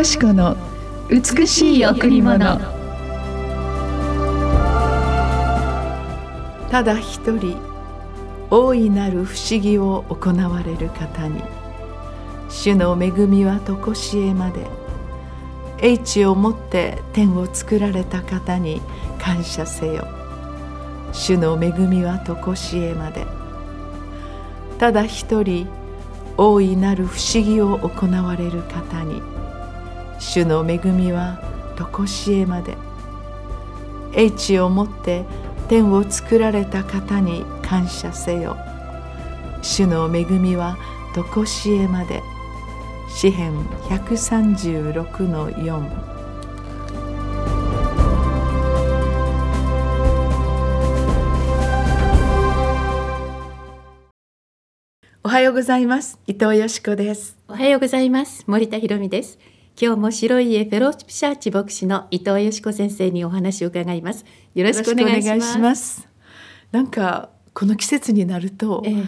よし子の美しい贈り物。ただ一人大いなる不思議を行われる方に主の恵みはとこしえまで英知をもって天を作られた方に感謝せよ。主の恵みはとこしえまで。ただ一人大いなる不思議を行われる方に主の恵みはとこしえまで。英知をもって天を作られた方に感謝せよ。主の恵みはとこしえまで。詩編136の4おはようございます。伊藤よしこです。おはようございます。森田博美です。今日も白い家フェローシャーチ牧師の伊藤よしこ先生にお話を伺います。よろしくお願いします。なんかこの季節になると、ええ、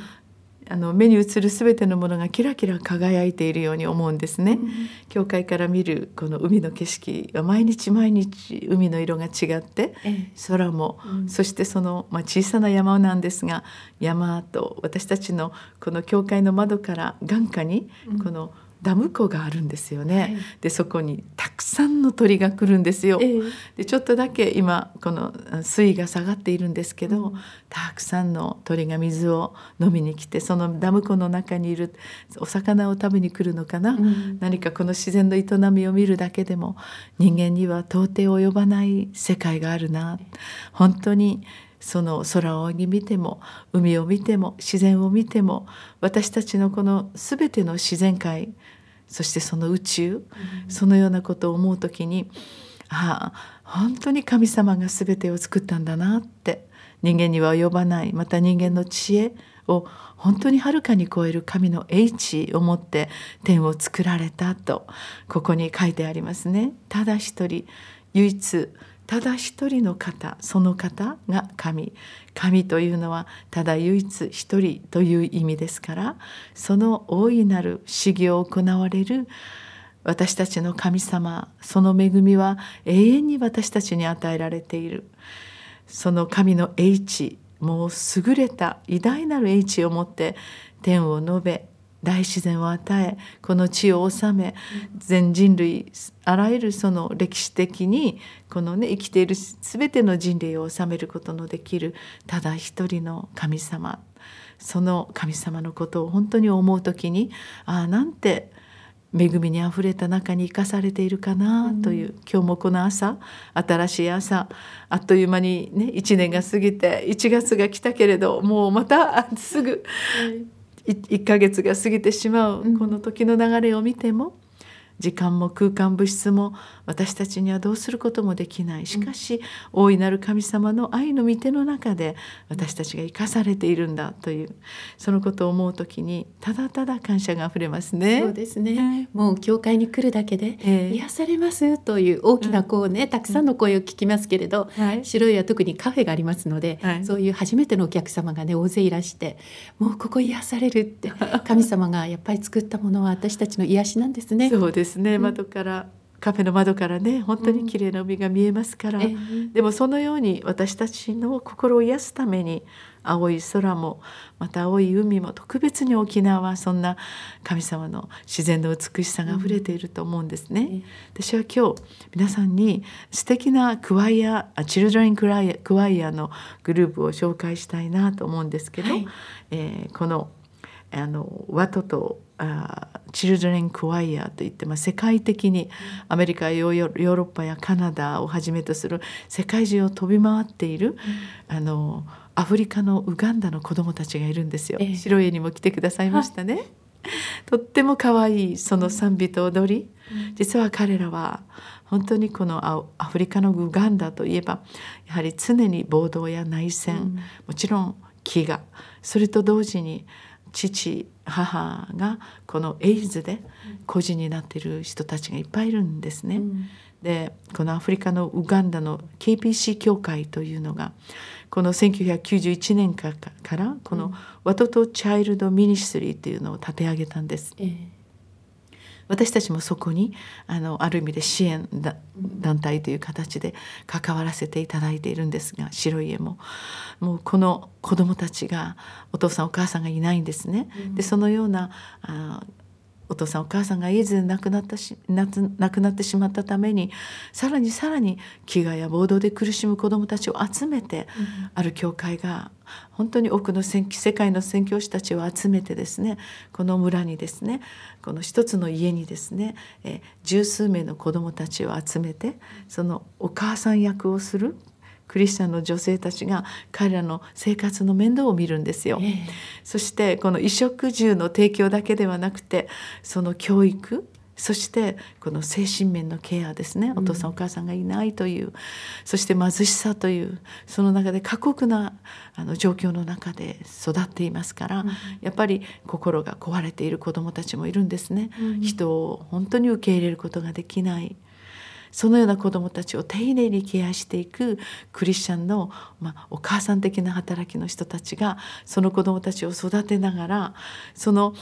あの目に映るすべてのものがキラキラ輝いているように思うんですね、うん、教会から見るこの海の景色は毎日毎日海の色が違って、ええ、空も、うん、そしてその、まあ、小さな山なんですが山と私たちのこの教会の窓から眼下にこの、うんダム湖があるんですよね、はい、でそこにたくさんの鳥が来るんですよ、えー、でちょっとだけ今この水位が下がっているんですけど、うん、たくさんの鳥が水を飲みに来てそのダム湖の中にいるお魚を食べに来るのかな、うん、何かこの自然の営みを見るだけでも人間には到底及ばない世界があるな。本当にその空を見ても海を見ても自然を見ても私たちのこの全ての自然界そしてその宇宙、うん、そのようなことを思う時にああ本当に神様が全てを作ったんだなって人間には及ばないまた人間の知恵を本当にはるかに超える神の英知をもって天を作られたとここに書いてありますね。ただ一人唯一ただ一人の方その方が神。神というのはただ唯一一人という意味ですからその大いなる修行を行われる私たちの神様その恵みは永遠に私たちに与えられている。その神の英知もう優れた偉大なる英知をもって天を述べ大自然を与えこの地を治め全人類あらゆるその歴史的にこのね生きている全ての人類を治めることのできるただ一人の神様その神様のことを本当に思う時にああなんて恵みにあふれた中に生かされているかなという、うん、今日もこの朝新しい朝あっという間にね1年が過ぎて1月が来たけれどもうまたすぐ。1ヶ月が過ぎてしまうこの時の流れを見ても時間も空間物質も私たちにはどうすることもできない。しかし、大いなる神様の愛の御手の中で私たちが生かされているんだというそのことを思う時にただただ感謝があふれますね。そうですね、もう教会に来るだけで癒されますという大きな声ね、たくさんの声を聞きますけれど、はい、白いは特にカフェがありますので、はい、そういう初めてのお客様がね大勢いらしてもうここ癒されるって 神様がやっぱり作ったものは私たちの癒しなんですね。そうですね、窓からカフェの窓からね本当に綺麗な海が見えますから、うん、でもそのように私たちの心を癒すために青い空もまた青い海も特別に沖縄はそんな神様の自然の美しさがあふれていると思うんですね。うん、私は今日皆さんに素敵なクワイアチルドレンクワイアクワイアのグループを紹介したいなと思うんですけど、はい、えー、このあのワトとあチルドレン・クワイアといって、まあ、世界的にアメリカヨーロッパやカナダをはじめとする世界中を飛び回っている、あのアフリカのウガンダの子どもたちがいるんですよ。え白い家にも来てくださいましたね。とっても可愛いその賛美と踊り、実は彼らは本当にこのアフリカのウガンダといえばやはり常に暴動や内戦、もちろん飢餓それと同時に父母がこのエイズで孤児になっている人たちがいっぱいいるんですね。うん、でこのアフリカのウガンダの KPC 協会というのがこの1991年からこのワトト・チャイルド・ミニストリーというのを立て上げたんです。えー、私たちもそこにあのある意味で支援団体という形で関わらせていただいているんですが白い家ももうこの子どもたちがお父さんお母さんがいないんですね。でそのようなあお父さんお母さんがいず亡くなったし亡くなってしまったためにさらにさらに飢餓や暴動で苦しむ子どもたちを集めて、うん、ある教会が本当に多くの世界の宣教師たちを集めてですねこの村にですねこの一つの家にですね、え十数名の子どもたちを集めてそのお母さん役をするクリスチャンの女性たちが彼らの生活の面倒を見るんですよ。えー、そしてこの衣食住の提供だけではなくてその教育そしてこの精神面のケアですね。お父さんお母さんがいないという、そして貧しさというその中で過酷なあの状況の中で育っていますから、うん、やっぱり心が壊れている子どもたちもいるんですね、うん、人を本当に受け入れることができないそのような子どもたちを丁寧にケアしていくクリスチャンの、まあ、お母さん的な働きの人たちがその子どもたちを育てながらその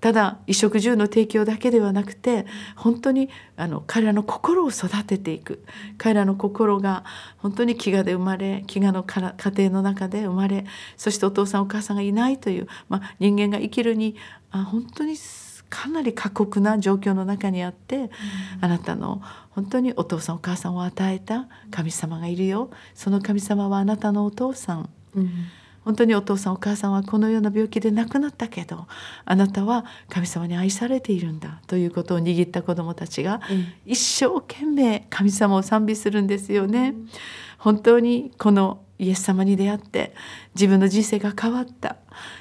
ただ衣食住の提供だけではなくて本当にあの彼らの心を育てていく。彼らの心が本当に飢餓で生まれ飢餓の家庭の中で生まれそしてお父さんお母さんがいないという、まあ、人間が生きるにあ本当にかなり過酷な状況の中にあって、うん、あなたの本当にお父さんお母さんを与えた神様がいるよ。その神様はあなたのお父さん、うん、本当にお父さんお母さんはこのような病気で亡くなったけどあなたは神様に愛されているんだということを握った子どもたちが、一生懸命神様を賛美するんですよね。うん、本当にこのイエス様に出会って自分の人生が変わった。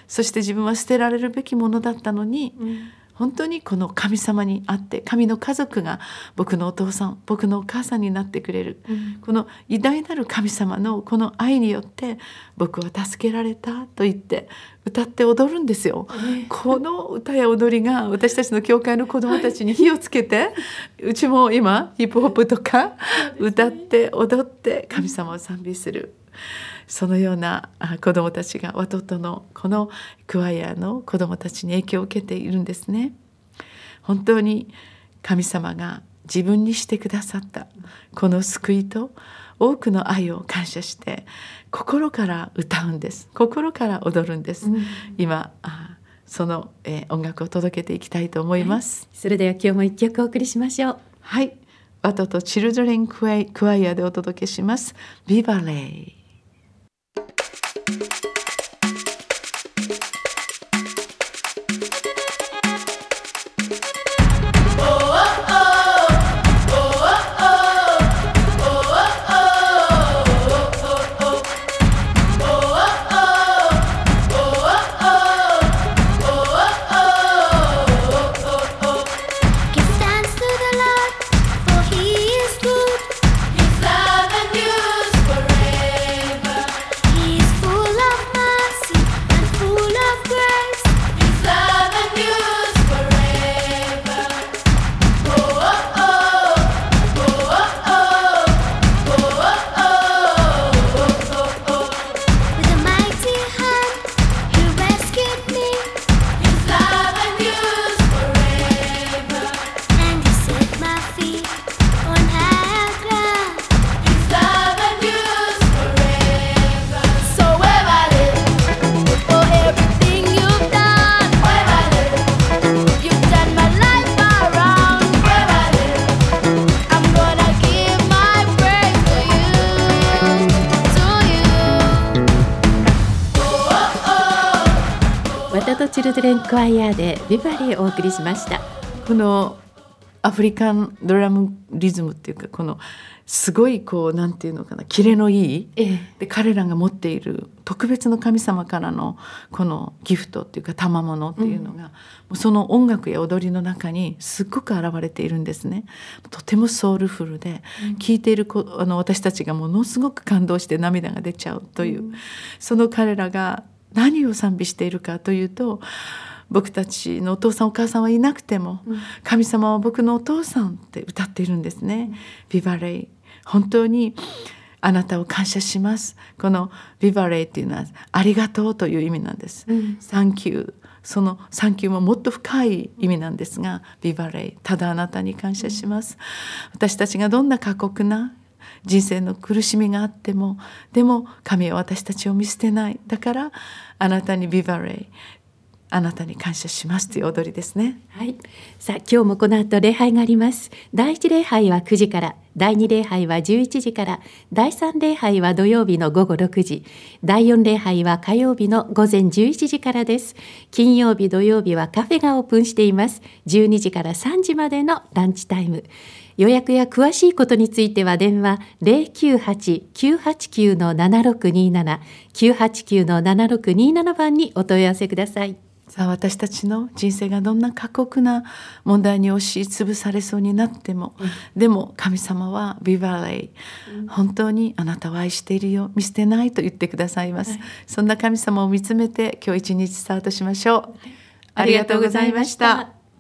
そして自分は捨てられるべきものだったのに、うん本当にこの神様にあって神の家族が僕のお父さん僕のお母さんになってくれる、うん、この偉大なる神様のこの愛によって僕は助けられたと言って歌って踊るんですよ、えー、この歌や踊りが私たちの教会の子どもたちに火をつけて、はい、うちも今ヒップホップとか歌って踊って神様を賛美する。そのような子どもたちがワトトのこのクワイアの子どもたちに影響を受けているんですね。本当に神様が自分にしてくださったこの救いと多くの愛を感謝して心から歌うんです。心から踊るんです、うん、今その、えー、音楽を届けていきたいと思います、はい、それでは今日も一曲お送りしましょう。はい。ワトとチルドレンクワイアでお届けします。ビバレイレンクワイヤーでビバリーお送りしました。このアフリカンドラムリズムっていうかこのすごいこうなんていうのかなキレのいい、ええ、で彼らが持っている特別の神様からのこのギフトっていうか賜物っていうのが、うん、その音楽や踊りの中にすっごく現れているんですね。とてもソウルフルで、うん、聴いているあの私たちがものすごく感動して涙が出ちゃうという、うん、その彼らが何を賛美しているかというと僕たちのお父さんお母さんはいなくても、うん、神様は僕のお父さんって歌っているんですね。ビバレイ本当にあなたを感謝します。このビバレイっていうのはありがとうという意味なんです。うん、Thank you その「サンキュー」ももっと深い意味なんですが「ビバレイ」ただあなたに感謝します。私たちがどんな過酷な人生の苦しみがあってもでも神は私たちを見捨てないだからあなたにビバレイあなたに感謝しますという踊りですね。はい。さあ今日もこの後礼拝があります。第一礼拝は9時から、第二礼拝は11時から、第三礼拝は土曜日の午後6時、第四礼拝は火曜日の午前11時からです。金曜日土曜日はカフェがオープンしています。12時から3時までのランチタイム。予約や詳しいことについては電話098-989-7627 989-7627番にお問い合わせください。さあ私たちの人生がどんな過酷な問題に押しつぶされそうになっても、うん、でも神様はビバレイ、うん、本当にあなたを愛しているよ見捨てないと言ってくださいます、はい、そんな神様を見つめて今日一日スタートしましょう。ありがとうございました